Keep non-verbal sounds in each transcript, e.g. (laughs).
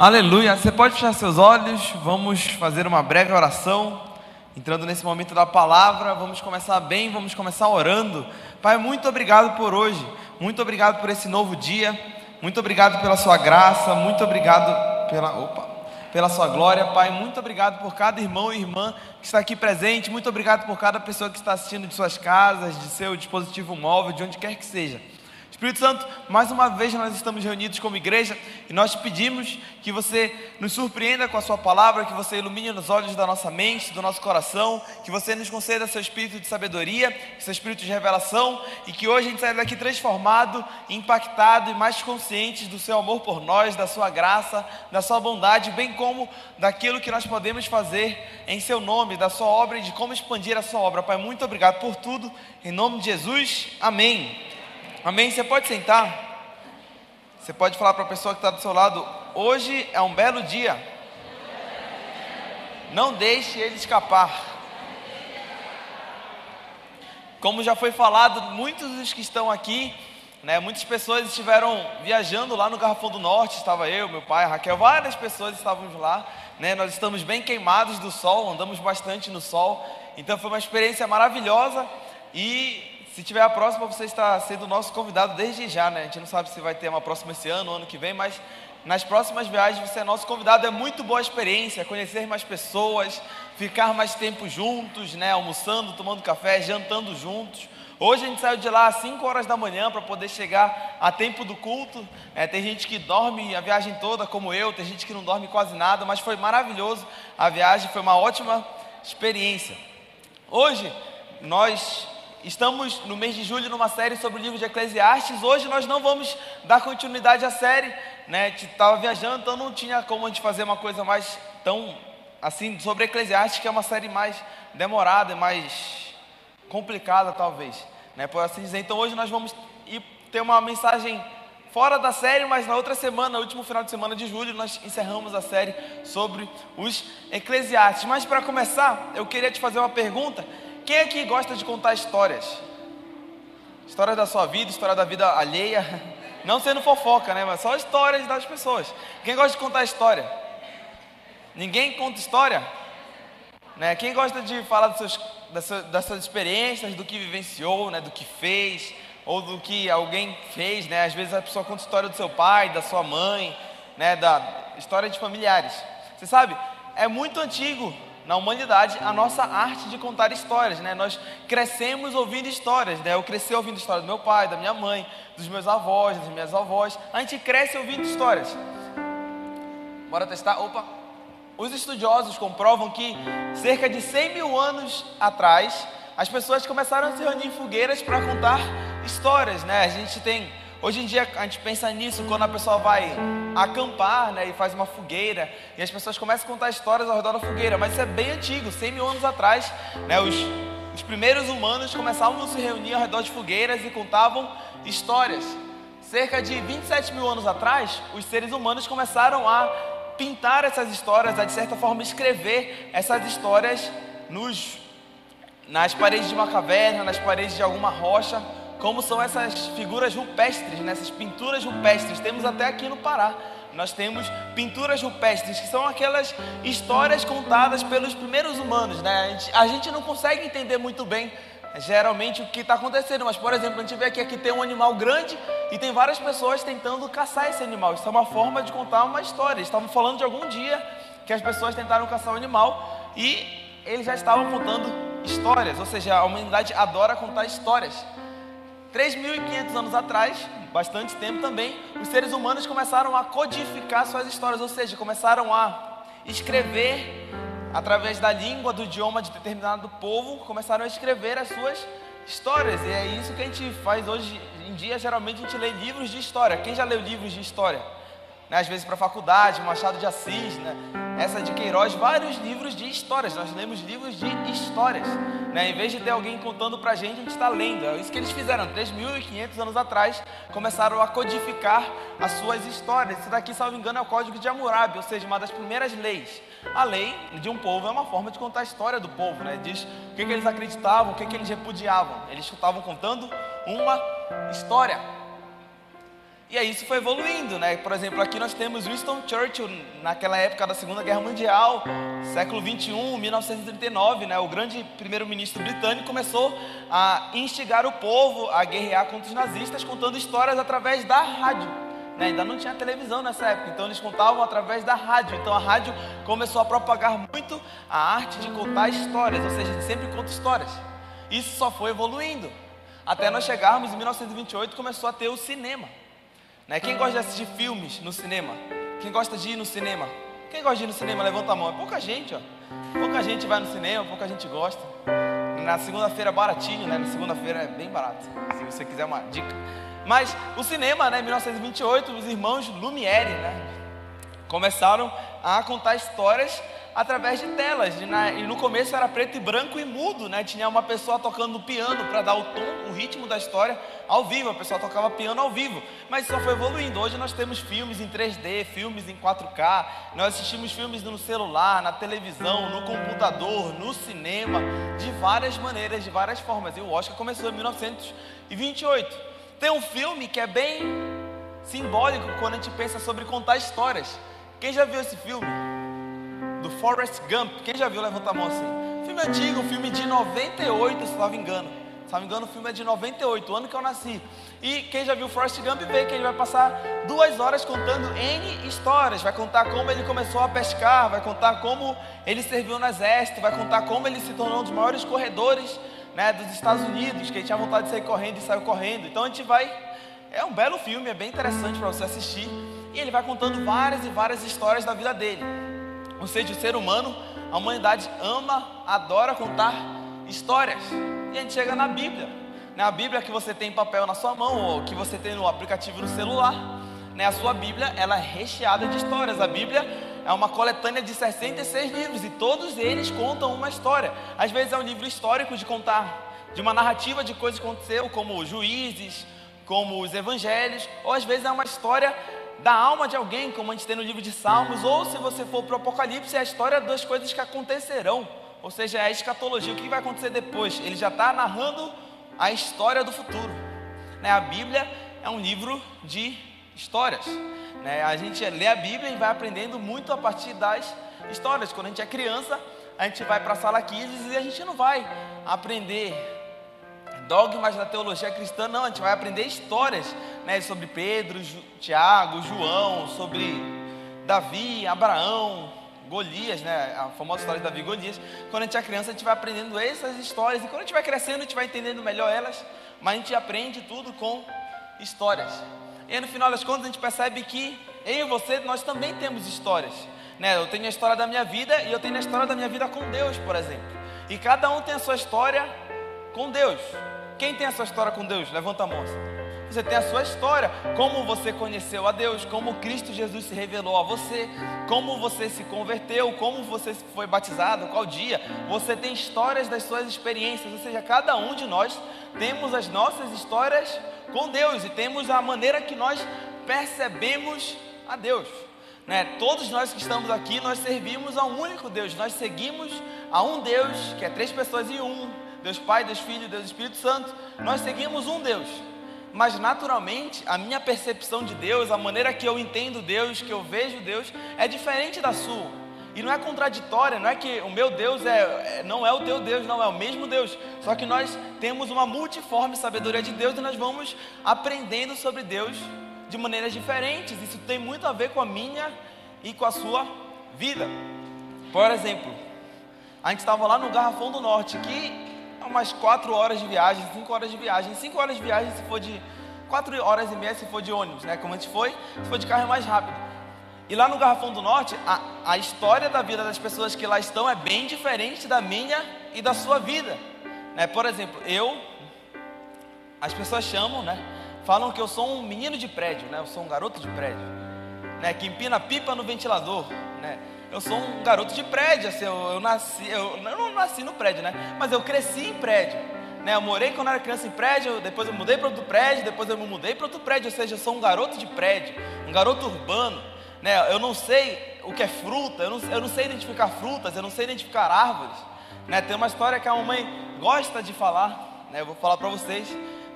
Aleluia. Você pode fechar seus olhos, vamos fazer uma breve oração. Entrando nesse momento da palavra, vamos começar bem, vamos começar orando. Pai, muito obrigado por hoje, muito obrigado por esse novo dia, muito obrigado pela Sua graça, muito obrigado pela, opa, pela Sua glória, Pai. Muito obrigado por cada irmão e irmã que está aqui presente, muito obrigado por cada pessoa que está assistindo de suas casas, de seu dispositivo móvel, de onde quer que seja. Espírito Santo, mais uma vez nós estamos reunidos como igreja e nós te pedimos que você nos surpreenda com a Sua palavra, que você ilumine os olhos da nossa mente, do nosso coração, que você nos conceda seu espírito de sabedoria, seu espírito de revelação e que hoje a gente saia daqui transformado, impactado e mais conscientes do Seu amor por nós, da Sua graça, da Sua bondade, bem como daquilo que nós podemos fazer em Seu nome, da Sua obra e de como expandir a Sua obra. Pai, muito obrigado por tudo, em nome de Jesus, amém. Amém? Você pode sentar? Você pode falar para a pessoa que está do seu lado: hoje é um belo dia. Não deixe ele escapar. Como já foi falado, muitos dos que estão aqui, né, muitas pessoas estiveram viajando lá no Garrafão do Norte. Estava eu, meu pai, Raquel, várias pessoas estávamos lá. Né, nós estamos bem queimados do sol, andamos bastante no sol. Então foi uma experiência maravilhosa e se tiver a próxima, você está sendo nosso convidado desde já, né? A gente não sabe se vai ter uma próxima esse ano, ano que vem, mas nas próximas viagens você é nosso convidado. É muito boa a experiência, conhecer mais pessoas, ficar mais tempo juntos, né? Almoçando, tomando café, jantando juntos. Hoje a gente saiu de lá às 5 horas da manhã para poder chegar a tempo do culto. É, tem gente que dorme a viagem toda, como eu, tem gente que não dorme quase nada, mas foi maravilhoso. A viagem foi uma ótima experiência. Hoje nós Estamos no mês de julho numa série sobre o livro de Eclesiastes. Hoje nós não vamos dar continuidade à série, né? A gente estava viajando, então não tinha como a gente fazer uma coisa mais tão assim sobre Eclesiastes, que é uma série mais demorada, mais complicada talvez, né? Por assim dizer. Então hoje nós vamos ter uma mensagem fora da série, mas na outra semana, no último final de semana de julho, nós encerramos a série sobre os Eclesiastes. Mas para começar, eu queria te fazer uma pergunta quem aqui gosta de contar histórias? Histórias da sua vida, história da vida alheia. (laughs) Não sendo fofoca, né? Mas só histórias das pessoas. Quem gosta de contar história? Ninguém conta história? Né? Quem gosta de falar dos seus, das, das suas experiências, do que vivenciou, né? do que fez, ou do que alguém fez, né? Às vezes a pessoa conta história do seu pai, da sua mãe, né? Da história de familiares. Você sabe? É muito antigo na humanidade a nossa arte de contar histórias, né? Nós crescemos ouvindo histórias, né? Eu cresci ouvindo histórias do meu pai, da minha mãe, dos meus avós, das minhas avós. A gente cresce ouvindo histórias. Bora testar? Opa! Os estudiosos comprovam que cerca de 100 mil anos atrás, as pessoas começaram a se reunir em fogueiras para contar histórias, né? A gente tem Hoje em dia a gente pensa nisso quando a pessoa vai acampar né, e faz uma fogueira e as pessoas começam a contar histórias ao redor da fogueira, mas isso é bem antigo, 100 mil anos atrás. Né, os, os primeiros humanos começavam a se reunir ao redor de fogueiras e contavam histórias. Cerca de 27 mil anos atrás, os seres humanos começaram a pintar essas histórias, a de certa forma escrever essas histórias nos, nas paredes de uma caverna, nas paredes de alguma rocha como são essas figuras rupestres, né? pinturas rupestres. Temos até aqui no Pará. Nós temos pinturas rupestres, que são aquelas histórias contadas pelos primeiros humanos. Né? A, gente, a gente não consegue entender muito bem geralmente o que está acontecendo. Mas, por exemplo, a gente vê que aqui tem um animal grande e tem várias pessoas tentando caçar esse animal. Isso é uma forma de contar uma história. Estavam falando de algum dia que as pessoas tentaram caçar o um animal e eles já estavam contando histórias. Ou seja, a humanidade adora contar histórias. 3.500 anos atrás, bastante tempo também, os seres humanos começaram a codificar suas histórias, ou seja, começaram a escrever através da língua, do idioma de determinado povo, começaram a escrever as suas histórias. E é isso que a gente faz hoje em dia. Geralmente a gente lê livros de história. Quem já leu livros de história? Né, às vezes para a faculdade, Machado de Assis, né, essa de Queiroz, vários livros de histórias. Nós lemos livros de histórias. Né, em vez de ter alguém contando para a gente, a gente está lendo. É isso que eles fizeram. 3.500 anos atrás, começaram a codificar as suas histórias. Isso daqui, salvo engano, é o Código de Hammurabi, ou seja, uma das primeiras leis. A lei de um povo é uma forma de contar a história do povo. Né? Diz o que, que eles acreditavam, o que, que eles repudiavam. Eles estavam contando uma história. E aí isso foi evoluindo, né? Por exemplo, aqui nós temos Winston Churchill, naquela época da Segunda Guerra Mundial, século 21, 1939, né? O grande primeiro-ministro britânico começou a instigar o povo a guerrear contra os nazistas, contando histórias através da rádio. Né? Ainda não tinha televisão nessa época, então eles contavam através da rádio. Então a rádio começou a propagar muito a arte de contar histórias, ou seja, sempre conta histórias. Isso só foi evoluindo. Até nós chegarmos em 1928, começou a ter o cinema. Né? Quem gosta de assistir filmes no cinema? Quem gosta de ir no cinema? Quem gosta de ir no cinema, levanta a mão. É pouca gente, ó. Pouca gente vai no cinema, pouca gente gosta. Na segunda-feira é baratinho, né? Na segunda-feira é bem barato. Se você quiser uma dica. Mas o cinema, né? Em 1928, os irmãos Lumière, né? Começaram a contar histórias através de telas. E no começo era preto e branco e mudo, né? Tinha uma pessoa tocando piano para dar o tom, o ritmo da história ao vivo. A pessoa tocava piano ao vivo. Mas só foi evoluindo. Hoje nós temos filmes em 3D, filmes em 4K. Nós assistimos filmes no celular, na televisão, no computador, no cinema, de várias maneiras, de várias formas. E o Oscar começou em 1928. Tem um filme que é bem simbólico quando a gente pensa sobre contar histórias. Quem já viu esse filme? Do Forrest Gump. Quem já viu, levanta a mão assim. Filme antigo, filme de 98, se não me engano. Se não me engano, o filme é de 98, o ano que eu nasci. E quem já viu Forrest Gump vê que ele vai passar duas horas contando N histórias. Vai contar como ele começou a pescar, vai contar como ele serviu no exército, vai contar como ele se tornou um dos maiores corredores né, dos Estados Unidos, que ele tinha vontade de sair correndo e saiu correndo. Então a gente vai. É um belo filme, é bem interessante para você assistir. E ele vai contando várias e várias histórias da vida dele. Ou seja, o ser humano, a humanidade ama, adora contar histórias. E a gente chega na Bíblia. Né? A Bíblia que você tem em papel na sua mão, ou que você tem no aplicativo no celular. Né? A sua Bíblia ela é recheada de histórias. A Bíblia é uma coletânea de 66 livros e todos eles contam uma história. Às vezes é um livro histórico de contar, de uma narrativa de coisas que aconteceram, como juízes, como os evangelhos, ou às vezes é uma história da alma de alguém, como a gente tem no livro de Salmos, ou se você for para o Apocalipse, é a história das coisas que acontecerão, ou seja, é a escatologia, o que vai acontecer depois. Ele já está narrando a história do futuro. Né? A Bíblia é um livro de histórias. Né? A gente lê a Bíblia e vai aprendendo muito a partir das histórias. Quando a gente é criança, a gente vai para a sala 15 e a gente não vai aprender dogmas da teologia cristã, não, a gente vai aprender histórias né, sobre Pedro, Ju, Tiago, João, sobre Davi, Abraão, Golias, né, a famosa história de Davi e Golias. Quando a gente é criança, a gente vai aprendendo essas histórias, e quando a gente vai crescendo, a gente vai entendendo melhor elas, mas a gente aprende tudo com histórias. E aí, no final das contas, a gente percebe que eu e você, nós também temos histórias. Né? Eu tenho a história da minha vida e eu tenho a história da minha vida com Deus, por exemplo. E cada um tem a sua história com Deus. Quem tem a sua história com Deus? Levanta a mão. Você tem a sua história, como você conheceu a Deus, como Cristo Jesus se revelou a você, como você se converteu, como você foi batizado, qual dia. Você tem histórias das suas experiências, ou seja, cada um de nós temos as nossas histórias com Deus e temos a maneira que nós percebemos a Deus. Né? Todos nós que estamos aqui, nós servimos a um único Deus, nós seguimos a um Deus que é três pessoas em um, Deus Pai, Deus Filho, Deus Espírito Santo. Nós seguimos um Deus. Mas naturalmente, a minha percepção de Deus, a maneira que eu entendo Deus, que eu vejo Deus, é diferente da sua. E não é contraditória, não é que o meu Deus é, é, não é o teu Deus, não é o mesmo Deus. Só que nós temos uma multiforme sabedoria de Deus e nós vamos aprendendo sobre Deus de maneiras diferentes. Isso tem muito a ver com a minha e com a sua vida. Por exemplo, a gente estava lá no Garrafão do Norte, que umas 4 horas de viagem, 5 horas de viagem. 5 horas de viagem se for de 4 horas e meia se for de ônibus, né? Como a gente foi, se for de carro é mais rápido. E lá no Garrafão do Norte, a, a história da vida das pessoas que lá estão é bem diferente da minha e da sua vida. Né? Por exemplo, eu, as pessoas chamam, né? Falam que eu sou um menino de prédio, né? Eu sou um garoto de prédio, né? Que empina pipa no ventilador, né? Eu sou um garoto de prédio, assim, eu, eu nasci, eu, eu, não nasci no prédio, né? Mas eu cresci em prédio. Né? Eu morei quando era criança em prédio, depois eu mudei para outro prédio, depois eu me mudei para outro prédio, ou seja, eu sou um garoto de prédio, um garoto urbano. Né? Eu não sei o que é fruta, eu não, eu não sei identificar frutas, eu não sei identificar árvores. Né? Tem uma história que a mamãe gosta de falar, né? eu vou falar para vocês,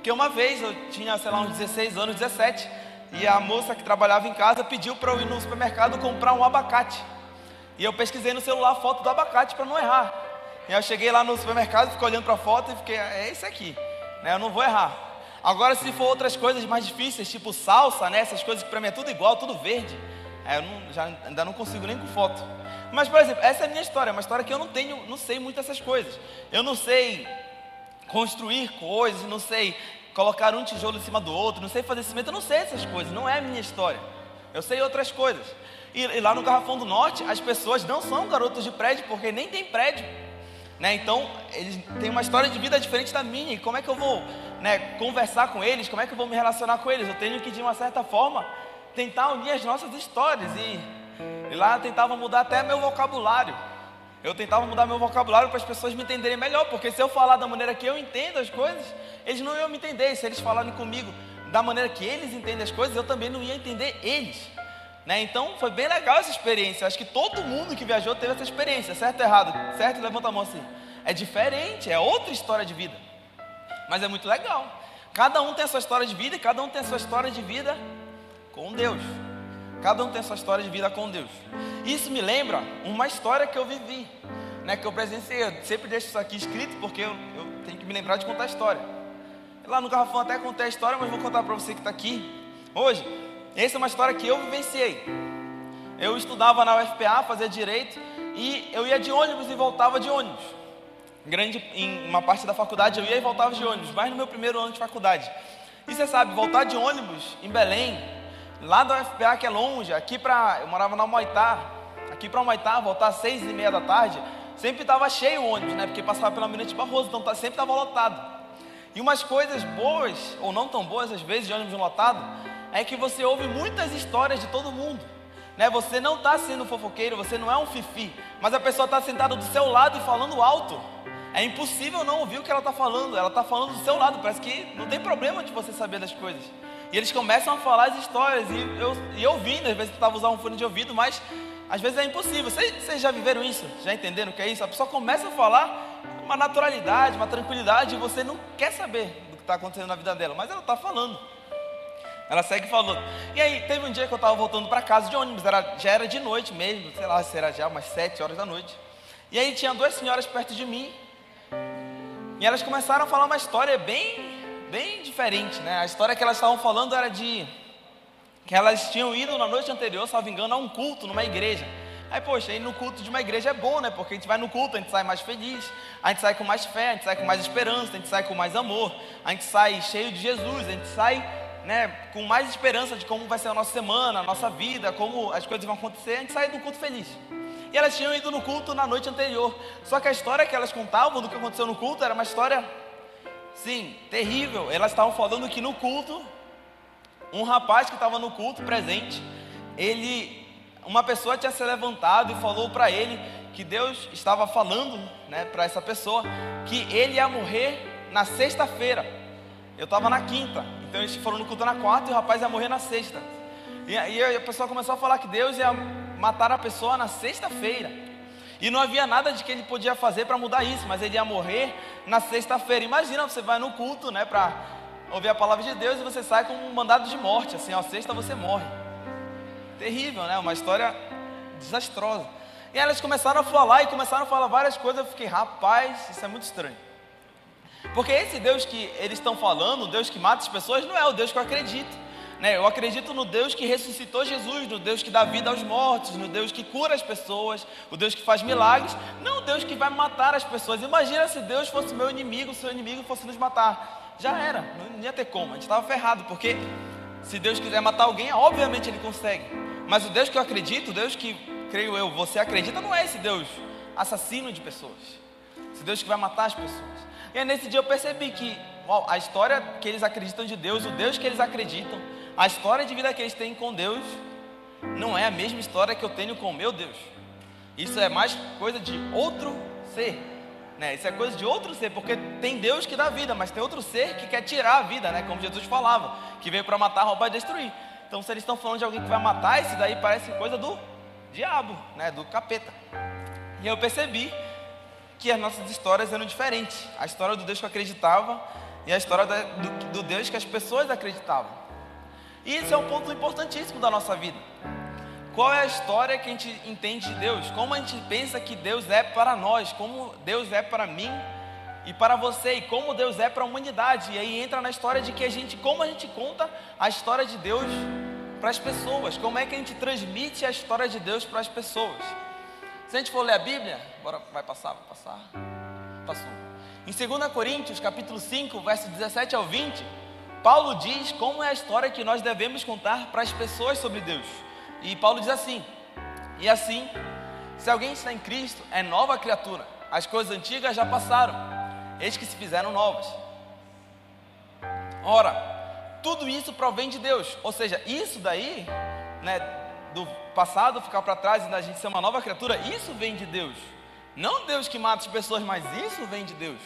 que uma vez eu tinha, sei lá, uns 16 anos, 17, e a moça que trabalhava em casa pediu para eu ir no supermercado comprar um abacate. E eu pesquisei no celular a foto do abacate para não errar. E eu cheguei lá no supermercado, fiquei olhando para a foto e fiquei, é esse aqui, né? Eu não vou errar. Agora, se for outras coisas mais difíceis, tipo salsa, né? Essas coisas que para mim é tudo igual, tudo verde, é, eu não, já, ainda não consigo nem com foto. Mas, por exemplo, essa é a minha história, é uma história que eu não tenho, não sei muito essas coisas. Eu não sei construir coisas, não sei colocar um tijolo em cima do outro, não sei fazer cimento, eu não sei essas coisas, não é a minha história. Eu sei outras coisas. E, e lá no Garrafão do Norte, as pessoas não são garotos de prédio, porque nem tem prédio. Né? Então, eles têm uma história de vida diferente da minha. E como é que eu vou né, conversar com eles? Como é que eu vou me relacionar com eles? Eu tenho que, de uma certa forma, tentar unir as nossas histórias. E, e lá eu tentava mudar até meu vocabulário. Eu tentava mudar meu vocabulário para as pessoas me entenderem melhor, porque se eu falar da maneira que eu entendo as coisas, eles não iam me entender. Se eles falarem comigo da maneira que eles entendem as coisas, eu também não ia entender eles. Né? Então foi bem legal essa experiência. Acho que todo mundo que viajou teve essa experiência, certo ou errado? Certo? Levanta a mão assim. É diferente, é outra história de vida. Mas é muito legal. Cada um tem a sua história de vida e cada um tem a sua história de vida com Deus. Cada um tem a sua história de vida com Deus. Isso me lembra uma história que eu vivi, né, que eu presenciei. Eu sempre deixo isso aqui escrito porque eu, eu tenho que me lembrar de contar a história. Lá no Garrafão até contei a história, mas vou contar para você que está aqui hoje. Essa é uma história que eu vivenciei. Eu estudava na UFPA, fazia direito, e eu ia de ônibus e voltava de ônibus. Grande, em uma parte da faculdade eu ia e voltava de ônibus, mas no meu primeiro ano de faculdade. E você sabe, voltar de ônibus em Belém Lá da UFPA, que é longe, aqui para. Eu morava na Moitá. Aqui para Moitá, voltar às seis e meia da tarde, sempre estava cheio o ônibus, né? Porque passava pela Mirante Barroso, então tá, sempre estava lotado. E umas coisas boas, ou não tão boas às vezes, de ônibus lotado, é que você ouve muitas histórias de todo mundo. Né? Você não está sendo fofoqueiro, você não é um fifi, mas a pessoa está sentada do seu lado e falando alto. É impossível não ouvir o que ela está falando. Ela está falando do seu lado. Parece que não tem problema de você saber das coisas. E eles começam a falar as histórias. E eu, e eu ouvindo, às vezes estava usando um fone de ouvido, mas às vezes é impossível. Vocês, vocês já viveram isso? Já entenderam o que é isso? A pessoa começa a falar uma naturalidade, uma tranquilidade, e você não quer saber do que está acontecendo na vida dela, mas ela está falando. Ela segue falando. E aí, teve um dia que eu estava voltando para casa de ônibus, era, já era de noite mesmo, sei lá se era já umas sete horas da noite. E aí tinha duas senhoras perto de mim, e elas começaram a falar uma história bem bem diferente, né? A história que elas estavam falando era de que elas tinham ido na noite anterior, salvo engano, a um culto numa igreja. Aí, poxa, ir no culto de uma igreja é bom, né? Porque a gente vai no culto, a gente sai mais feliz, a gente sai com mais fé, a gente sai com mais esperança, a gente sai com mais amor, a gente sai cheio de Jesus, a gente sai né, com mais esperança de como vai ser a nossa semana, a nossa vida, como as coisas vão acontecer, a gente sai do culto feliz. E elas tinham ido no culto na noite anterior. Só que a história que elas contavam do que aconteceu no culto era uma história Sim, terrível. Elas estavam falando que no culto, um rapaz que estava no culto presente, ele, uma pessoa tinha se levantado e falou para ele que Deus estava falando, né, para essa pessoa que ele ia morrer na sexta-feira. Eu estava na quinta, então eles foram no culto na quarta e o rapaz ia morrer na sexta. E aí a pessoa começou a falar que Deus ia matar a pessoa na sexta-feira. E não havia nada de que ele podia fazer para mudar isso, mas ele ia morrer na sexta-feira. Imagina, você vai no culto, né, para ouvir a palavra de Deus e você sai com um mandado de morte, assim, ó, sexta você morre. Terrível, né? Uma história desastrosa. E elas começaram a falar e começaram a falar várias coisas. Eu fiquei, rapaz, isso é muito estranho. Porque esse Deus que eles estão falando, o Deus que mata as pessoas, não é o Deus que eu acredito. Né? Eu acredito no Deus que ressuscitou Jesus, no Deus que dá vida aos mortos, no Deus que cura as pessoas, o Deus que faz milagres, não o Deus que vai matar as pessoas. Imagina se Deus fosse meu inimigo, seu inimigo fosse nos matar. Já era, não ia ter como, a gente estava ferrado, porque se Deus quiser matar alguém, obviamente Ele consegue. Mas o Deus que eu acredito, o Deus que, creio eu, você acredita, não é esse Deus assassino de pessoas. Esse Deus que vai matar as pessoas. E aí, nesse dia eu percebi que a história que eles acreditam de Deus, o Deus que eles acreditam, a história de vida que eles têm com Deus não é a mesma história que eu tenho com o meu Deus. Isso é mais coisa de outro ser. Né? Isso é coisa de outro ser, porque tem Deus que dá vida, mas tem outro ser que quer tirar a vida, né? como Jesus falava, que veio para matar, roubar e destruir. Então, se eles estão falando de alguém que vai matar, isso daí parece coisa do diabo, né? do capeta. E eu percebi que as nossas histórias eram diferentes. A história do Deus que eu acreditava e a história do, do Deus que as pessoas acreditavam. E esse é um ponto importantíssimo da nossa vida. Qual é a história que a gente entende de Deus? Como a gente pensa que Deus é para nós? Como Deus é para mim e para você? E como Deus é para a humanidade? E aí entra na história de que a gente, como a gente conta a história de Deus para as pessoas? Como é que a gente transmite a história de Deus para as pessoas? Se a gente for ler a Bíblia, bora, vai passar, vai passar. Passou. Em 2 Coríntios, capítulo 5, verso 17 ao 20, Paulo diz como é a história que nós devemos contar para as pessoas sobre Deus. E Paulo diz assim: E assim, se alguém está em Cristo, é nova criatura. As coisas antigas já passaram, eis que se fizeram novas. Ora, tudo isso provém de Deus. Ou seja, isso daí, né, do passado ficar para trás e da gente ser uma nova criatura, isso vem de Deus. Não Deus que mata as pessoas, mas isso vem de Deus.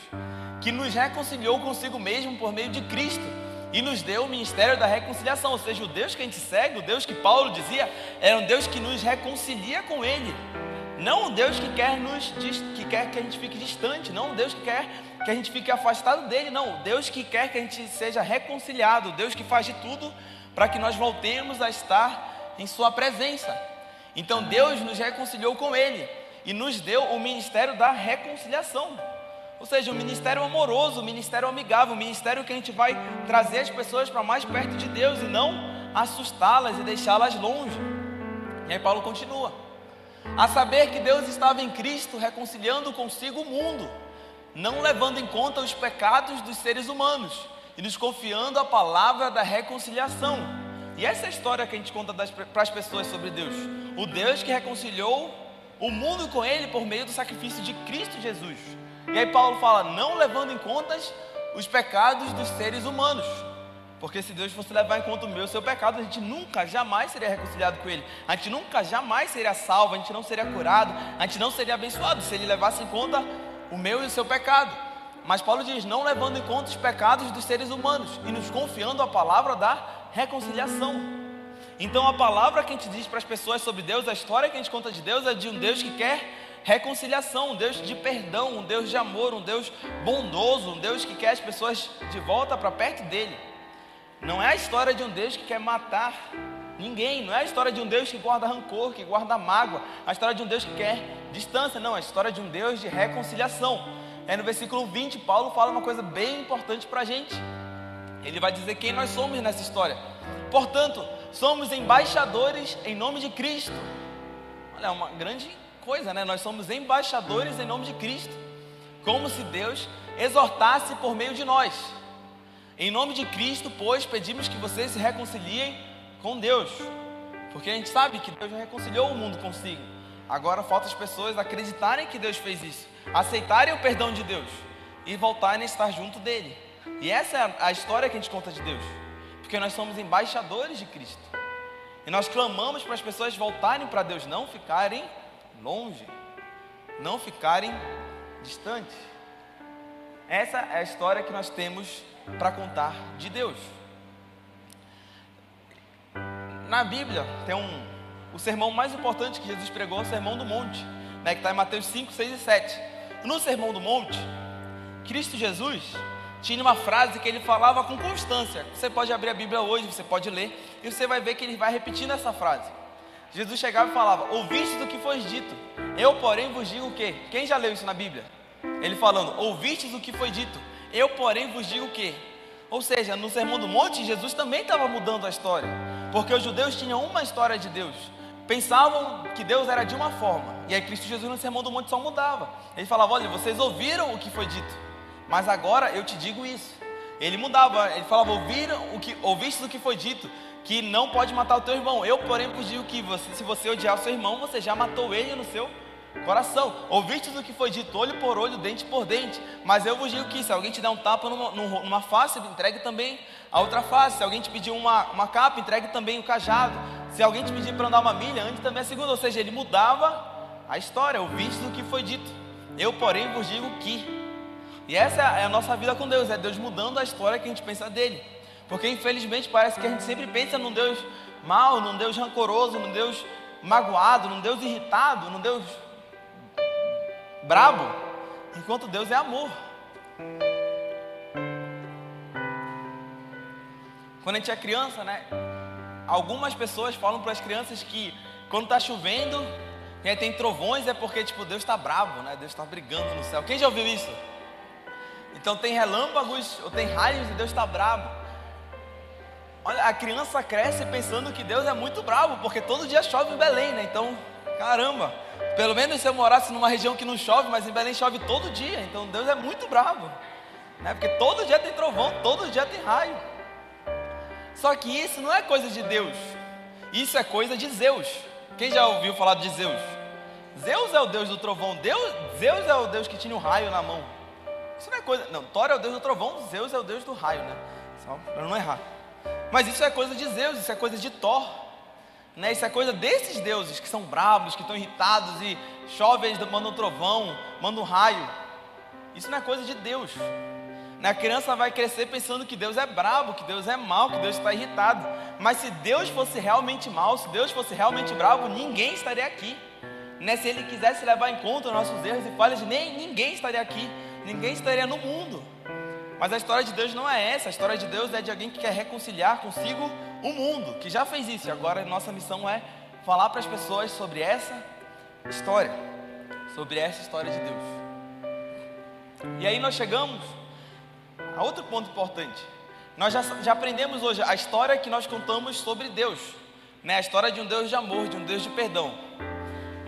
Que nos reconciliou consigo mesmo por meio de Cristo e nos deu o ministério da reconciliação. Ou seja, o Deus que a gente segue, o Deus que Paulo dizia, é um Deus que nos reconcilia com Ele. Não um Deus que quer, nos, que quer que a gente fique distante, não um Deus que quer que a gente fique afastado dele, não. Deus que quer que a gente seja reconciliado, Deus que faz de tudo para que nós voltemos a estar em Sua presença. Então Deus nos reconciliou com Ele e nos deu o ministério da reconciliação. Ou seja, o ministério amoroso, o ministério amigável, o ministério que a gente vai trazer as pessoas para mais perto de Deus e não assustá-las e deixá-las longe. E aí Paulo continua: a saber que Deus estava em Cristo reconciliando consigo o mundo, não levando em conta os pecados dos seres humanos e nos confiando a palavra da reconciliação. E essa é a história que a gente conta para as pessoas sobre Deus. O Deus que reconciliou o mundo com Ele por meio do sacrifício de Cristo Jesus. E aí Paulo fala, não levando em conta os pecados dos seres humanos. Porque se Deus fosse levar em conta o meu o seu pecado, a gente nunca, jamais seria reconciliado com Ele. A gente nunca, jamais seria salvo, a gente não seria curado, a gente não seria abençoado se Ele levasse em conta o meu e o seu pecado. Mas Paulo diz, não levando em conta os pecados dos seres humanos e nos confiando a palavra da reconciliação. Então a palavra que a gente diz para as pessoas sobre Deus, a história que a gente conta de Deus é de um Deus que quer reconciliação, um Deus de perdão, um Deus de amor, um Deus bondoso, um Deus que quer as pessoas de volta para perto dele. Não é a história de um Deus que quer matar ninguém, não é a história de um Deus que guarda rancor, que guarda mágoa, a história de um Deus que quer distância, não, é a história de um Deus de reconciliação. É no versículo 20, Paulo fala uma coisa bem importante para a gente. Ele vai dizer quem nós somos nessa história. Portanto, somos embaixadores em nome de Cristo. Olha, é uma grande coisa, né? Nós somos embaixadores em nome de Cristo, como se Deus exortasse por meio de nós. Em nome de Cristo, pois, pedimos que vocês se reconciliem com Deus, porque a gente sabe que Deus já reconciliou o mundo consigo. Agora falta as pessoas acreditarem que Deus fez isso, aceitarem o perdão de Deus e voltarem a estar junto dele. E essa é a história que a gente conta de Deus, porque nós somos embaixadores de Cristo. E nós clamamos para as pessoas voltarem para Deus, não ficarem longe, não ficarem distantes. Essa é a história que nós temos para contar de Deus. Na Bíblia tem um o sermão mais importante que Jesus pregou, é o Sermão do Monte, né, que está em Mateus 5, 6 e 7. No Sermão do Monte, Cristo Jesus tinha uma frase que ele falava com constância. Você pode abrir a Bíblia hoje, você pode ler, e você vai ver que ele vai repetindo essa frase. Jesus chegava e falava: Ouviste do que foi dito, eu, porém, vos digo o quê? Quem já leu isso na Bíblia? Ele falando: Ouvistes o que foi dito, eu, porém, vos digo o quê? Ou seja, no Sermão do Monte, Jesus também estava mudando a história, porque os judeus tinham uma história de Deus, pensavam que Deus era de uma forma, e aí Cristo Jesus no Sermão do Monte só mudava. Ele falava: Olha, vocês ouviram o que foi dito, mas agora eu te digo isso. Ele mudava, ele falava: Ouviram o que, ouviste o que foi dito, que não pode matar o teu irmão. Eu, porém, vos digo que você, se você odiar o seu irmão, você já matou ele no seu coração. Ouviste do que foi dito, olho por olho, dente por dente. Mas eu vos digo que se alguém te der um tapa numa, numa face, entregue também a outra face. Se alguém te pedir uma, uma capa, entregue também o cajado. Se alguém te pedir para andar uma milha, ande também a segunda. Ou seja, ele mudava a história. Ouviste do que foi dito. Eu, porém, vos digo que. E essa é a nossa vida com Deus, é Deus mudando a história que a gente pensa dele. Porque infelizmente parece que a gente sempre pensa num Deus mau, num Deus rancoroso, num Deus magoado, num Deus irritado, num Deus brabo, enquanto Deus é amor. Quando a gente é criança, né? algumas pessoas falam para as crianças que quando está chovendo e aí tem trovões é porque tipo Deus está bravo, né? Deus está brigando no céu. Quem já ouviu isso? Então tem relâmpagos ou tem raios e Deus está bravo. Olha, a criança cresce pensando que Deus é muito bravo, porque todo dia chove em Belém, né? Então, caramba, pelo menos se eu morasse numa região que não chove, mas em Belém chove todo dia, então Deus é muito bravo, né? Porque todo dia tem trovão, todo dia tem raio. Só que isso não é coisa de Deus, isso é coisa de Zeus. Quem já ouviu falar de Zeus? Zeus é o deus do trovão, Deus, Zeus é o deus que tinha o raio na mão. Isso não é coisa. Não, Thor é o deus do trovão, Zeus é o deus do raio, né? Só para não errar. Mas isso é coisa de Zeus, isso é coisa de Thor. Né? Isso é coisa desses deuses que são bravos, que estão irritados e chove, eles mandam um trovão, mandam um raio. Isso não é coisa de Deus. Né? A criança vai crescer pensando que Deus é bravo, que Deus é mau, que Deus está irritado. Mas se Deus fosse realmente mau, se Deus fosse realmente bravo, ninguém estaria aqui. Né? Se Ele quisesse levar em conta os nossos erros e falhas, nem ninguém estaria aqui ninguém estaria no mundo. Mas a história de Deus não é essa. A história de Deus é de alguém que quer reconciliar consigo o mundo, que já fez isso. E agora nossa missão é falar para as pessoas sobre essa história, sobre essa história de Deus. E aí nós chegamos a outro ponto importante. Nós já, já aprendemos hoje a história que nós contamos sobre Deus, né? A história de um Deus de amor, de um Deus de perdão.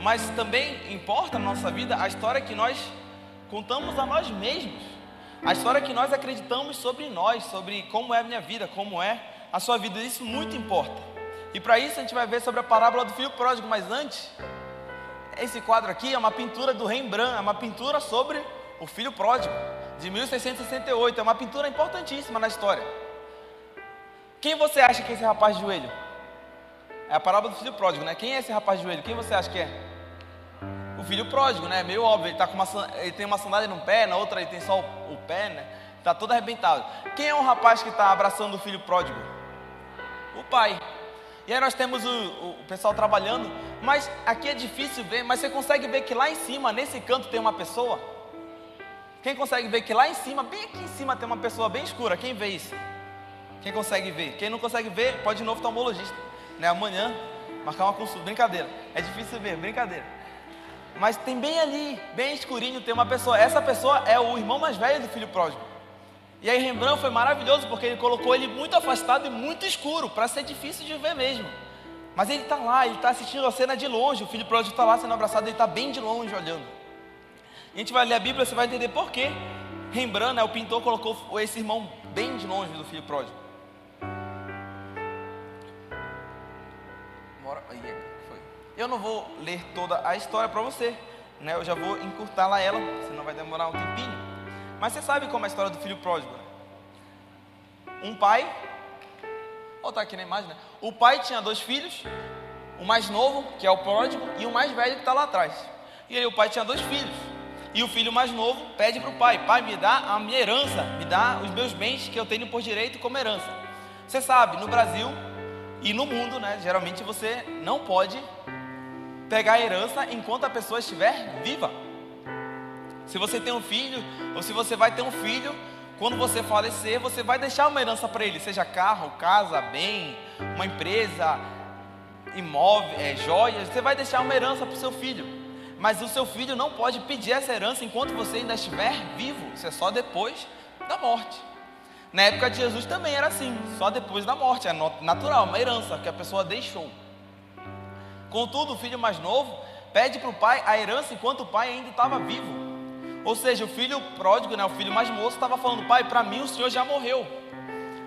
Mas também importa na nossa vida a história que nós contamos a nós mesmos. A história que nós acreditamos sobre nós, sobre como é a minha vida, como é a sua vida, isso muito importa. E para isso a gente vai ver sobre a parábola do filho pródigo, mas antes, esse quadro aqui é uma pintura do Rembrandt, é uma pintura sobre o filho pródigo, de 1668, é uma pintura importantíssima na história. Quem você acha que é esse rapaz de joelho? É a parábola do filho pródigo, né? Quem é esse rapaz de joelho? Quem você acha que é? o filho pródigo, né? Meio óbvio, ele, tá com uma, ele tem uma sandália no pé, na outra ele tem só o, o pé, né? Está todo arrebentado. Quem é o rapaz que está abraçando o filho pródigo? O pai. E aí nós temos o, o, pessoal trabalhando, mas aqui é difícil ver, mas você consegue ver que lá em cima, nesse canto, tem uma pessoa? Quem consegue ver que lá em cima, bem aqui em cima, tem uma pessoa bem escura? Quem vê isso? Quem consegue ver? Quem não consegue ver, pode ir no oftalmologista. Né? Amanhã, marcar uma consulta. Brincadeira. É difícil ver, brincadeira. Mas tem bem ali, bem escurinho, tem uma pessoa. Essa pessoa é o irmão mais velho do filho pródigo. E aí Rembrandt foi maravilhoso porque ele colocou ele muito afastado e muito escuro, para ser difícil de ver mesmo. Mas ele está lá, ele está assistindo a cena de longe. O filho pródigo está lá sendo abraçado, ele está bem de longe olhando. A gente vai ler a Bíblia, você vai entender por quê. Rembrandt, né, o pintor, colocou esse irmão bem de longe do filho pródigo. Aí, eu não vou ler toda a história para você, né? Eu já vou encurtá-la ela, senão vai demorar um tempinho. Mas você sabe como é a história do filho pródigo? Um pai, voltar tá aqui na imagem, né? O pai tinha dois filhos, o mais novo, que é o pródigo, e o mais velho que está lá atrás. E aí o pai tinha dois filhos. E o filho mais novo pede para o pai: Pai, me dá a minha herança, me dá os meus bens que eu tenho por direito como herança. Você sabe, no Brasil e no mundo, né? Geralmente você não pode pegar a herança enquanto a pessoa estiver viva. Se você tem um filho, ou se você vai ter um filho, quando você falecer, você vai deixar uma herança para ele, seja carro, casa, bem, uma empresa, imóvel, é, joias, você vai deixar uma herança para o seu filho. Mas o seu filho não pode pedir essa herança enquanto você ainda estiver vivo, isso é só depois da morte. Na época de Jesus também era assim, só depois da morte, é natural, uma herança que a pessoa deixou. Contudo, o filho mais novo pede para o pai a herança enquanto o pai ainda estava vivo. Ou seja, o filho pródigo, né, o filho mais moço, estava falando: Pai, para mim o senhor já morreu.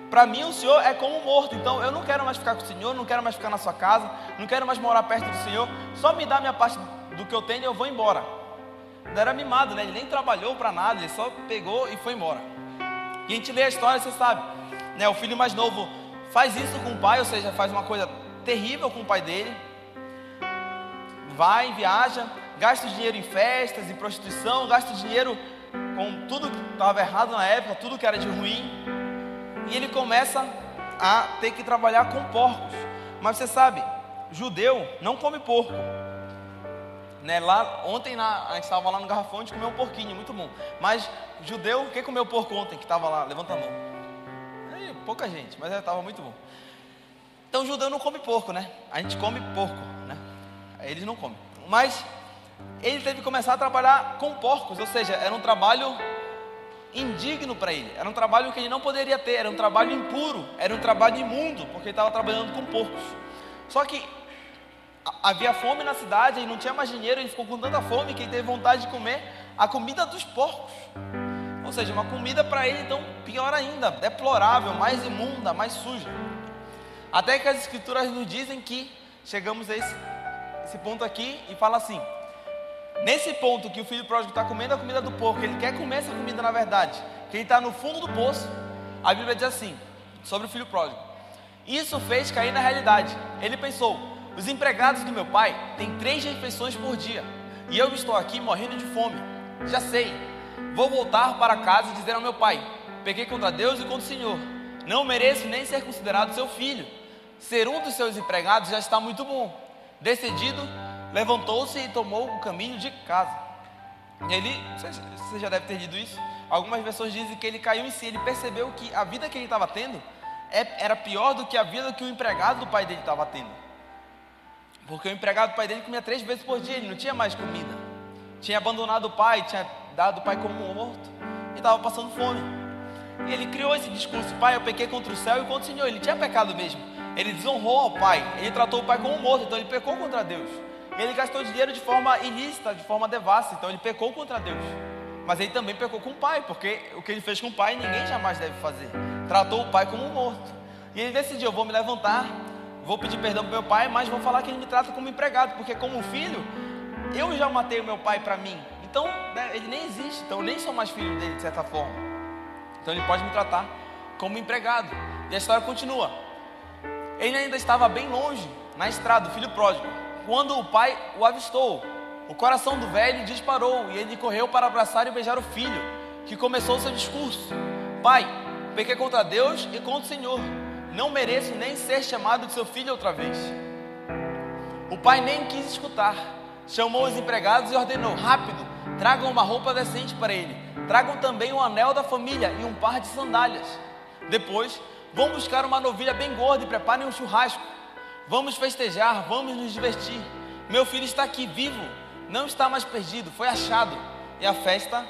Para mim o senhor é como morto. Então eu não quero mais ficar com o senhor, não quero mais ficar na sua casa, não quero mais morar perto do senhor. Só me dá minha parte do que eu tenho e eu vou embora. Não era mimado, né? Ele nem trabalhou para nada, ele só pegou e foi embora. E a gente lê a história, você sabe, né? O filho mais novo faz isso com o pai, ou seja, faz uma coisa terrível com o pai dele vai, viaja, gasta dinheiro em festas, em prostituição, gasta dinheiro com tudo que estava errado na época, tudo que era de ruim. E ele começa a ter que trabalhar com porcos. Mas você sabe, judeu não come porco. Né, lá, ontem a gente estava lá no garrafão, a gente comeu um porquinho, muito bom. Mas judeu, quem comeu porco ontem que estava lá? Levanta a mão. pouca gente, mas estava muito bom. Então judeu não come porco, né? A gente come porco, né? Eles não comem. Mas ele teve que começar a trabalhar com porcos, ou seja, era um trabalho indigno para ele, era um trabalho que ele não poderia ter, era um trabalho impuro, era um trabalho imundo, porque ele estava trabalhando com porcos. Só que havia fome na cidade, ele não tinha mais dinheiro, ele ficou com tanta fome que ele teve vontade de comer a comida dos porcos. Ou seja, uma comida para ele então pior ainda, deplorável, mais imunda, mais suja. Até que as escrituras nos dizem que chegamos a esse, esse ponto aqui e fala assim: nesse ponto que o filho pródigo está comendo a comida do porco, ele quer comer essa comida na verdade, que ele está no fundo do poço, a Bíblia diz assim, sobre o filho pródigo: Isso fez cair na realidade. Ele pensou: os empregados do meu pai têm três refeições por dia, e eu estou aqui morrendo de fome. Já sei, vou voltar para casa e dizer ao meu pai: pequei contra Deus e contra o Senhor. Não mereço nem ser considerado seu filho ser um dos seus empregados já está muito bom. Decidido, levantou-se e tomou o caminho de casa. Ele, você já deve ter lido isso. Algumas pessoas dizem que ele caiu em si, ele percebeu que a vida que ele estava tendo é, era pior do que a vida que o empregado do pai dele estava tendo. Porque o empregado do pai dele comia três vezes por dia, ele não tinha mais comida. Tinha abandonado o pai, tinha dado o pai como morto e estava passando fome. E ele criou esse discurso: Pai, eu pequei contra o céu e contra o Senhor. Ele tinha pecado mesmo. Ele desonrou ao pai, ele tratou o pai como morto, então ele pecou contra Deus. Ele gastou dinheiro de forma ilícita, de forma devassa, então ele pecou contra Deus. Mas ele também pecou com o pai, porque o que ele fez com o pai ninguém jamais deve fazer. Tratou o pai como um morto. E ele decidiu: eu vou me levantar, vou pedir perdão para meu pai, mas vou falar que ele me trata como empregado, porque como filho, eu já matei o meu pai para mim. Então, né, ele nem existe, então eu nem sou mais filho dele de certa forma. Então ele pode me tratar como empregado. E a história continua. Ele ainda estava bem longe, na estrada, o filho pródigo, quando o pai o avistou. O coração do velho disparou e ele correu para abraçar e beijar o filho, que começou seu discurso: Pai, pequei contra Deus e contra o Senhor. Não mereço nem ser chamado de seu filho outra vez. O pai nem quis escutar. Chamou os empregados e ordenou: Rápido, tragam uma roupa decente para ele. Tragam também um anel da família e um par de sandálias. Depois, Vão buscar uma novilha bem gorda e preparem um churrasco. Vamos festejar, vamos nos divertir. Meu filho está aqui vivo, não está mais perdido, foi achado. E a festa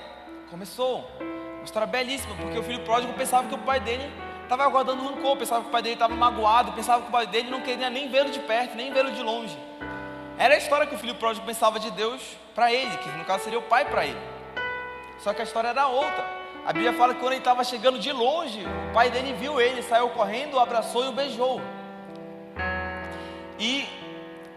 começou. Uma história belíssima, porque o filho pródigo pensava que o pai dele estava aguardando rancor, pensava que o pai dele estava magoado, pensava que o pai dele não queria nem vê-lo de perto, nem vê-lo de longe. Era a história que o filho pródigo pensava de Deus para ele, que no caso seria o pai para ele. Só que a história era outra. A Bíblia fala que quando ele estava chegando de longe, o pai dele viu ele, saiu correndo, abraçou e o beijou. E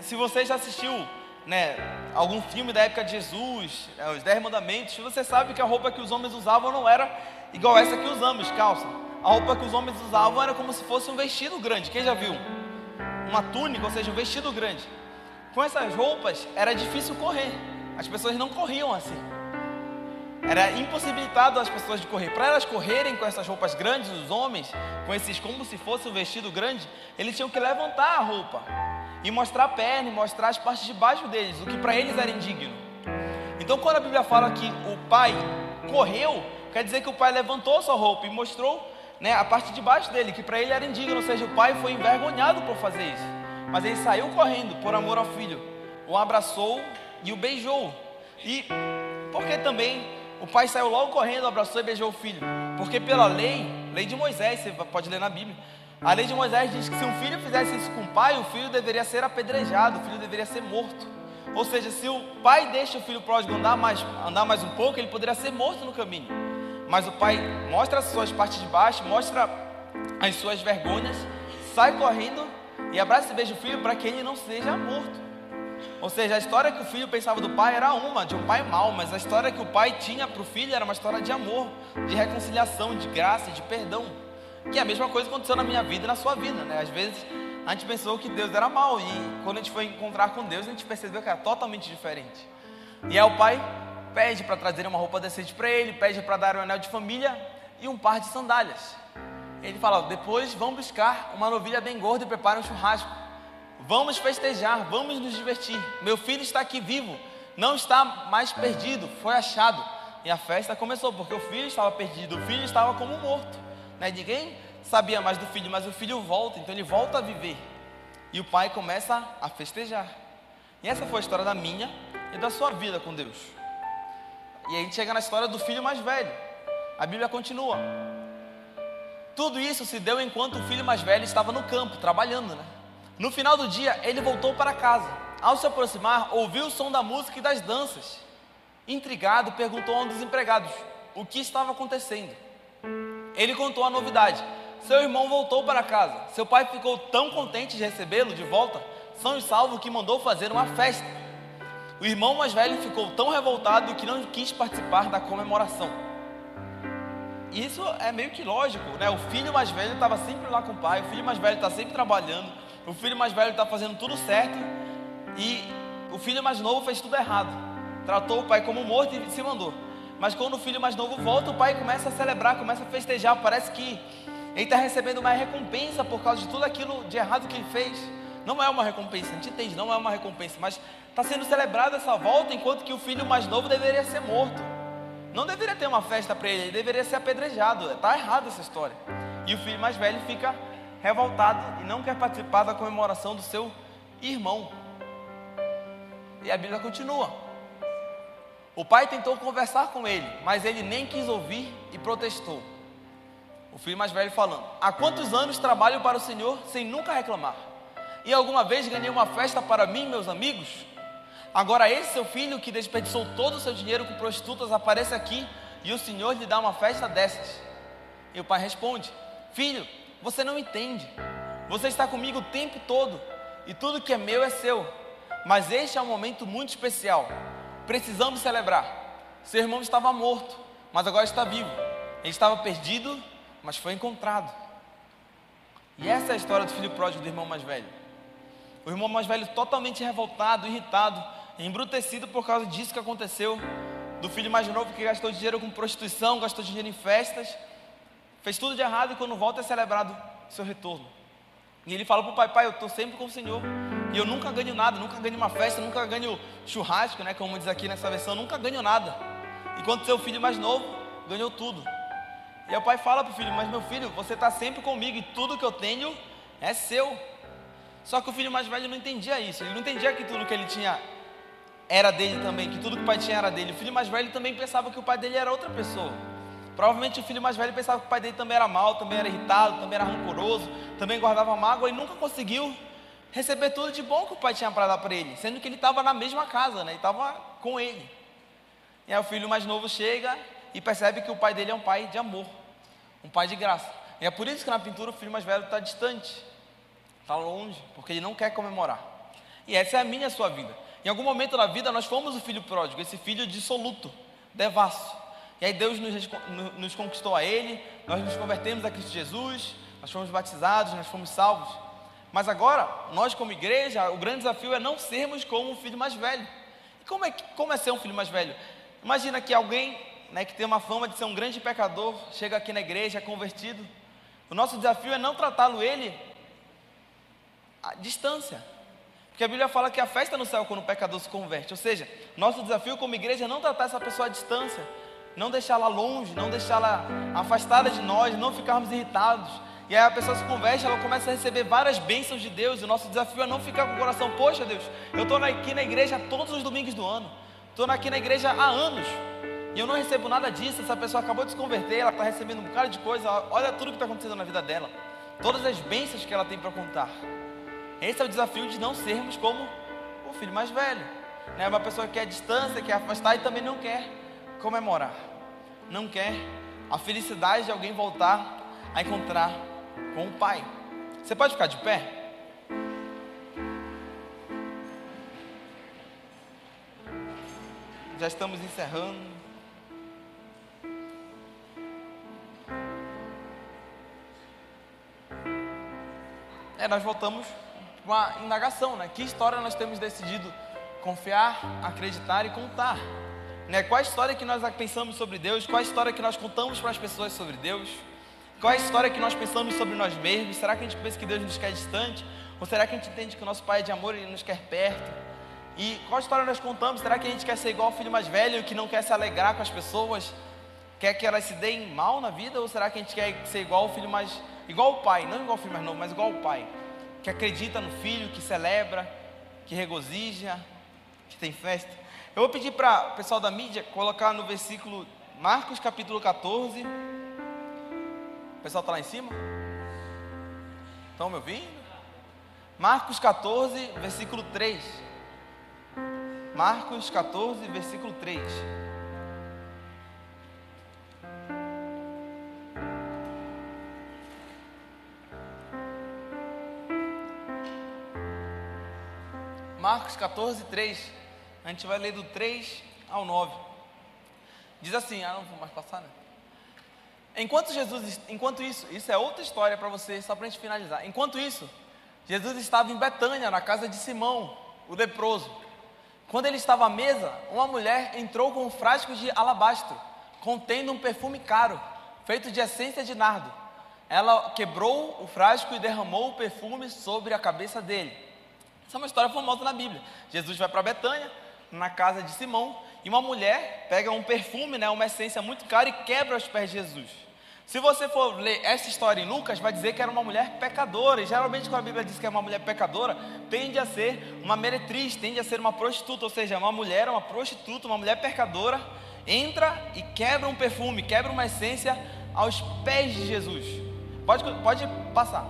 se você já assistiu né, algum filme da época de Jesus, é, os Dez Mandamentos, você sabe que a roupa que os homens usavam não era igual essa que usamos, calça. A roupa que os homens usavam era como se fosse um vestido grande. Quem já viu? Uma túnica, ou seja, um vestido grande. Com essas roupas era difícil correr. As pessoas não corriam assim. Era impossibilitado as pessoas de correr. Para elas correrem com essas roupas grandes, os homens, com esses como se fosse um vestido grande, eles tinham que levantar a roupa e mostrar a perna, e mostrar as partes de baixo deles, o que para eles era indigno. Então, quando a Bíblia fala que o pai correu, quer dizer que o pai levantou sua roupa e mostrou né, a parte de baixo dele, que para ele era indigno, ou seja, o pai foi envergonhado por fazer isso. Mas ele saiu correndo por amor ao filho, o abraçou e o beijou. E porque também o pai saiu logo correndo, abraçou e beijou o filho. Porque pela lei, lei de Moisés, você pode ler na Bíblia. A lei de Moisés diz que se um filho fizesse isso com o pai, o filho deveria ser apedrejado, o filho deveria ser morto. Ou seja, se o pai deixa o filho pródigo andar mais, andar mais um pouco, ele poderia ser morto no caminho. Mas o pai mostra as suas partes de baixo, mostra as suas vergonhas, sai correndo e abraça e beija o filho para que ele não seja morto. Ou seja, a história que o filho pensava do pai era uma, de um pai mau, mas a história que o pai tinha para o filho era uma história de amor, de reconciliação, de graça, de perdão. Que é a mesma coisa que aconteceu na minha vida e na sua vida, né? Às vezes a gente pensou que Deus era mau e quando a gente foi encontrar com Deus, a gente percebeu que era totalmente diferente. E aí o pai pede para trazer uma roupa decente para ele, pede para dar um anel de família e um par de sandálias. Ele fala: depois vão buscar uma novilha bem gorda e preparem um churrasco. Vamos festejar, vamos nos divertir. Meu filho está aqui vivo, não está mais perdido, foi achado. E a festa começou, porque o filho estava perdido, o filho estava como morto. Né? Ninguém sabia mais do filho, mas o filho volta, então ele volta a viver. E o pai começa a festejar. E essa foi a história da minha e da sua vida com Deus. E a gente chega na história do filho mais velho. A Bíblia continua. Tudo isso se deu enquanto o filho mais velho estava no campo, trabalhando, né? No final do dia, ele voltou para casa. Ao se aproximar, ouviu o som da música e das danças. Intrigado, perguntou a um dos empregados o que estava acontecendo. Ele contou a novidade. Seu irmão voltou para casa. Seu pai ficou tão contente de recebê-lo de volta, são e salvo, que mandou fazer uma festa. O irmão mais velho ficou tão revoltado que não quis participar da comemoração. Isso é meio que lógico, né? O filho mais velho estava sempre lá com o pai, o filho mais velho está sempre trabalhando, o filho mais velho está fazendo tudo certo e o filho mais novo fez tudo errado. Tratou o pai como morto e se mandou. Mas quando o filho mais novo volta, o pai começa a celebrar, começa a festejar. Parece que ele está recebendo uma recompensa por causa de tudo aquilo de errado que ele fez. Não é uma recompensa, a gente entende, não é uma recompensa, mas está sendo celebrada essa volta enquanto que o filho mais novo deveria ser morto. Não deveria ter uma festa para ele, ele deveria ser apedrejado. Está errada essa história. E o filho mais velho fica revoltado e não quer participar da comemoração do seu irmão. E a Bíblia continua. O pai tentou conversar com ele, mas ele nem quis ouvir e protestou. O filho mais velho falando: Há quantos anos trabalho para o Senhor sem nunca reclamar? E alguma vez ganhei uma festa para mim e meus amigos? Agora esse seu filho que desperdiçou todo o seu dinheiro com prostitutas aparece aqui e o Senhor lhe dá uma festa dessas. E o pai responde: Filho, você não entende. Você está comigo o tempo todo e tudo que é meu é seu. Mas este é um momento muito especial precisamos celebrar. Seu irmão estava morto, mas agora está vivo. Ele estava perdido, mas foi encontrado. E essa é a história do filho pródigo do irmão mais velho. O irmão mais velho totalmente revoltado, irritado, embrutecido por causa disso que aconteceu. Do filho mais novo que gastou dinheiro com prostituição, gastou dinheiro em festas, fez tudo de errado e quando volta é celebrado seu retorno. E ele fala para o pai: Pai, eu estou sempre com o Senhor. E eu nunca ganho nada, nunca ganho uma festa, nunca ganho churrasco, né? Como diz aqui nessa versão, nunca ganho nada. Enquanto seu filho mais novo ganhou tudo. E o pai fala para o filho: Mas meu filho, você está sempre comigo e tudo que eu tenho é seu. Só que o filho mais velho não entendia isso. Ele não entendia que tudo que ele tinha era dele também, que tudo que o pai tinha era dele. O filho mais velho também pensava que o pai dele era outra pessoa. Provavelmente o filho mais velho pensava que o pai dele também era mau, também era irritado, também era rancoroso, também guardava mágoa e nunca conseguiu receber tudo de bom que o pai tinha para dar para ele, sendo que ele estava na mesma casa, né? Estava com ele. E aí o filho mais novo chega e percebe que o pai dele é um pai de amor, um pai de graça. E é por isso que na pintura o filho mais velho está distante, está longe, porque ele não quer comemorar. E essa é a minha sua vida. Em algum momento da vida nós fomos o filho pródigo, esse filho dissoluto, devasso. E aí Deus nos, nos conquistou a Ele, nós nos convertemos a Cristo Jesus, nós fomos batizados, nós fomos salvos. Mas agora, nós como igreja, o grande desafio é não sermos como um filho mais velho. E como é, como é ser um filho mais velho? Imagina que alguém né, que tem uma fama de ser um grande pecador, chega aqui na igreja, é convertido. O nosso desafio é não tratá-lo ele à distância. Porque a Bíblia fala que a festa no céu quando o pecador se converte. Ou seja, nosso desafio como igreja é não tratar essa pessoa à distância, não deixá-la longe, não deixá-la afastada de nós, não ficarmos irritados. E aí a pessoa se converte, ela começa a receber várias bênçãos de Deus. E o nosso desafio é não ficar com o coração, poxa Deus, eu estou aqui na igreja todos os domingos do ano, estou aqui na igreja há anos, e eu não recebo nada disso. Essa pessoa acabou de se converter, ela está recebendo um bocado de coisa, olha tudo que está acontecendo na vida dela, todas as bênçãos que ela tem para contar. Esse é o desafio de não sermos como o filho mais velho. Né? Uma pessoa que quer distância, quer afastar e também não quer comemorar, não quer a felicidade de alguém voltar a encontrar com o Pai. Você pode ficar de pé? Já estamos encerrando. É, nós voltamos uma indagação, né? Que história nós temos decidido confiar, acreditar e contar? Né? Qual a história que nós pensamos sobre Deus? Qual a história que nós contamos para as pessoas sobre Deus? Qual a história que nós pensamos sobre nós mesmos? Será que a gente pensa que Deus nos quer distante? Ou será que a gente entende que o nosso Pai é de amor e Ele nos quer perto? E qual história nós contamos? Será que a gente quer ser igual ao filho mais velho que não quer se alegrar com as pessoas? Quer que elas se deem mal na vida? Ou será que a gente quer ser igual ao filho mais. igual ao pai? Não igual ao filho mais novo, mas igual ao pai. que acredita no filho, que celebra, que regozija, que tem festa. Eu vou pedir para o pessoal da mídia colocar no versículo Marcos capítulo 14. Pessoal está lá em cima? Estão me ouvindo? Marcos 14, versículo 3. Marcos 14, versículo 3. Marcos 14, 3. A gente vai ler do 3 ao 9. Diz assim, ah, não vou mais passar, né? Enquanto Jesus, enquanto isso, isso é outra história para você, só para a gente finalizar. Enquanto isso, Jesus estava em Betânia, na casa de Simão, o leproso. Quando ele estava à mesa, uma mulher entrou com um frasco de alabastro, contendo um perfume caro, feito de essência de nardo. Ela quebrou o frasco e derramou o perfume sobre a cabeça dele. Essa é uma história famosa na Bíblia. Jesus vai para Betânia, na casa de Simão, e uma mulher pega um perfume, né, uma essência muito cara, e quebra os pés de Jesus. Se você for ler essa história em Lucas, vai dizer que era uma mulher pecadora. E geralmente, quando a Bíblia diz que é uma mulher pecadora, tende a ser uma meretriz, tende a ser uma prostituta. Ou seja, uma mulher, uma prostituta, uma mulher pecadora, entra e quebra um perfume, quebra uma essência aos pés de Jesus. Pode, pode passar.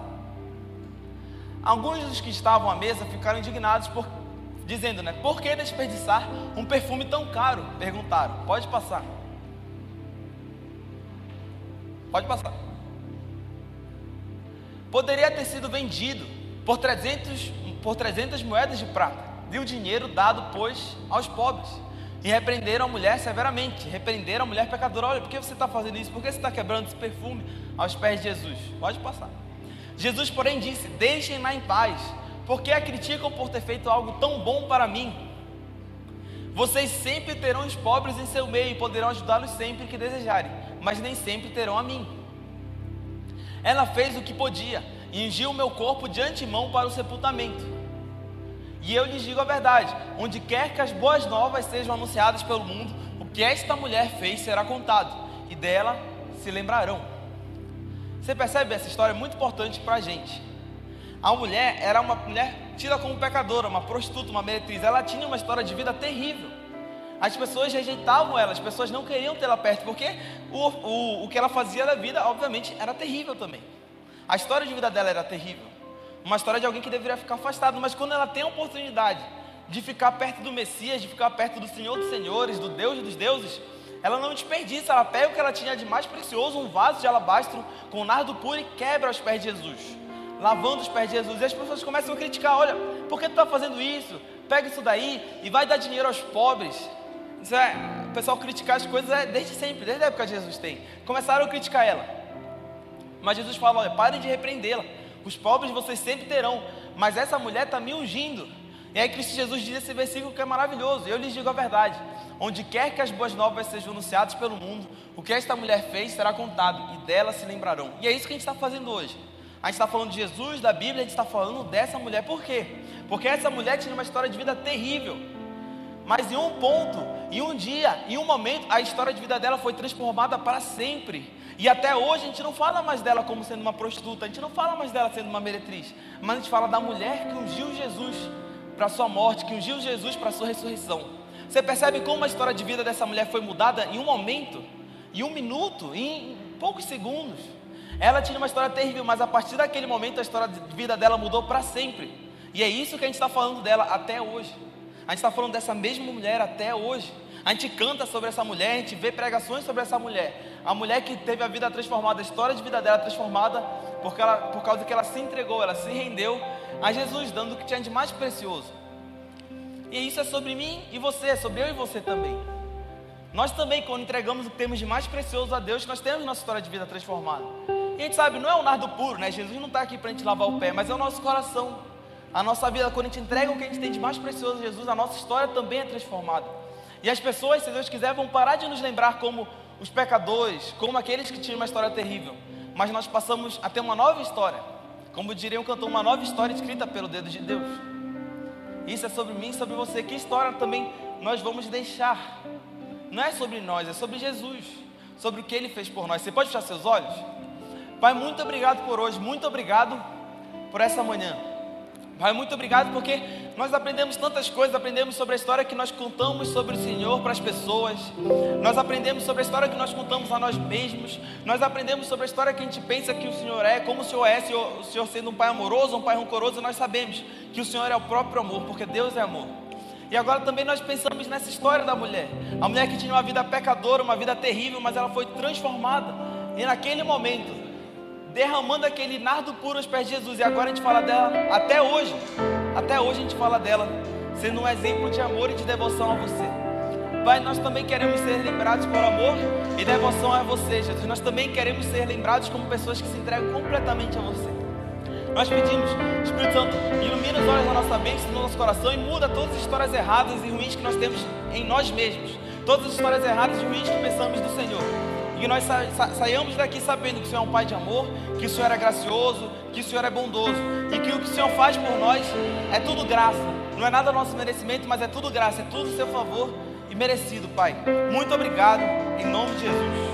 Alguns dos que estavam à mesa ficaram indignados, por, dizendo, né? Por que desperdiçar um perfume tão caro? Perguntaram. Pode passar. Pode passar. Poderia ter sido vendido por 300, por 300 moedas de prata, e o dinheiro dado, pois, aos pobres. E repreenderam a mulher severamente, repreenderam a mulher pecadora. Olha, por que você está fazendo isso? Por que você está quebrando esse perfume aos pés de Jesus? Pode passar. Jesus, porém, disse: Deixem-na em paz, porque a criticam por ter feito algo tão bom para mim. Vocês sempre terão os pobres em seu meio e poderão ajudá-los sempre que desejarem mas nem sempre terão a mim. Ela fez o que podia e ungiu o meu corpo de antemão para o sepultamento. E eu lhes digo a verdade: onde quer que as boas novas sejam anunciadas pelo mundo, o que esta mulher fez será contado, e dela se lembrarão. Você percebe essa história é muito importante para a gente. A mulher era uma mulher tida como pecadora, uma prostituta, uma meretriz. Ela tinha uma história de vida terrível. As pessoas rejeitavam ela, as pessoas não queriam tê-la perto, porque o, o, o que ela fazia da vida, obviamente, era terrível também. A história de vida dela era terrível. Uma história de alguém que deveria ficar afastado, mas quando ela tem a oportunidade de ficar perto do Messias, de ficar perto do Senhor dos Senhores, do Deus dos deuses, ela não desperdiça, ela pega o que ela tinha de mais precioso, um vaso de alabastro com nardo puro e quebra os pés de Jesus, lavando os pés de Jesus. E as pessoas começam a criticar: olha, por que tu está fazendo isso? Pega isso daí e vai dar dinheiro aos pobres. Isso é, o pessoal criticar as coisas é desde sempre, desde a época que Jesus tem. Começaram a criticar ela. Mas Jesus fala: olha, parem de repreendê-la. Os pobres vocês sempre terão, mas essa mulher está me ungindo. E aí Cristo Jesus diz esse versículo que é maravilhoso. Eu lhes digo a verdade: onde quer que as boas novas sejam anunciadas pelo mundo, o que esta mulher fez será contado e dela se lembrarão. E é isso que a gente está fazendo hoje. A gente está falando de Jesus, da Bíblia, a gente está falando dessa mulher. Por quê? Porque essa mulher tinha uma história de vida terrível. Mas em um ponto, em um dia, em um momento, a história de vida dela foi transformada para sempre. E até hoje a gente não fala mais dela como sendo uma prostituta, a gente não fala mais dela sendo uma meretriz, mas a gente fala da mulher que ungiu Jesus para sua morte, que ungiu Jesus para sua ressurreição. Você percebe como a história de vida dessa mulher foi mudada em um momento, em um minuto, em poucos segundos. Ela tinha uma história terrível, mas a partir daquele momento a história de vida dela mudou para sempre. E é isso que a gente está falando dela até hoje. A gente está falando dessa mesma mulher até hoje. A gente canta sobre essa mulher, a gente vê pregações sobre essa mulher. A mulher que teve a vida transformada, a história de vida dela transformada, porque ela, por causa que ela se entregou, ela se rendeu a Jesus, dando o que tinha de mais precioso. E isso é sobre mim e você, é sobre eu e você também. Nós também, quando entregamos o que temos de mais precioso a Deus, nós temos nossa história de vida transformada. E a gente sabe, não é o nardo puro, né? Jesus não está aqui para a gente lavar o pé, mas é o nosso coração. A nossa vida, quando a gente entrega o que a gente tem de mais precioso a Jesus, a nossa história também é transformada. E as pessoas, se Deus quiser, vão parar de nos lembrar como os pecadores, como aqueles que tinham uma história terrível. Mas nós passamos a ter uma nova história. Como diria um cantor, uma nova história escrita pelo dedo de Deus. Isso é sobre mim, sobre você. Que história também nós vamos deixar? Não é sobre nós, é sobre Jesus. Sobre o que Ele fez por nós. Você pode fechar seus olhos? Pai, muito obrigado por hoje. Muito obrigado por essa manhã. Pai, muito obrigado porque nós aprendemos tantas coisas, aprendemos sobre a história que nós contamos sobre o Senhor para as pessoas, nós aprendemos sobre a história que nós contamos a nós mesmos, nós aprendemos sobre a história que a gente pensa que o Senhor é, como o Senhor é, o Senhor sendo um Pai amoroso, um Pai rancoroso, nós sabemos que o Senhor é o próprio amor, porque Deus é amor. E agora também nós pensamos nessa história da mulher, a mulher que tinha uma vida pecadora, uma vida terrível, mas ela foi transformada, e naquele momento, derramando aquele nardo puro aos pés de Jesus. E agora a gente fala dela até hoje. Até hoje a gente fala dela, sendo um exemplo de amor e de devoção a você. Pai, nós também queremos ser lembrados por amor e devoção a você, Jesus. Nós também queremos ser lembrados como pessoas que se entregam completamente a você. Nós pedimos, Espírito Santo, ilumina os olhos da nossa mente, do nosso coração e muda todas as histórias erradas e ruins que nós temos em nós mesmos. Todas as histórias erradas e ruins que pensamos do Senhor que nós sa sa daqui sabendo que o Senhor é um Pai de amor, que o Senhor é gracioso, que o Senhor é bondoso e que o que o Senhor faz por nós é tudo graça. Não é nada nosso merecimento, mas é tudo graça, é tudo seu favor e merecido, Pai. Muito obrigado, em nome de Jesus.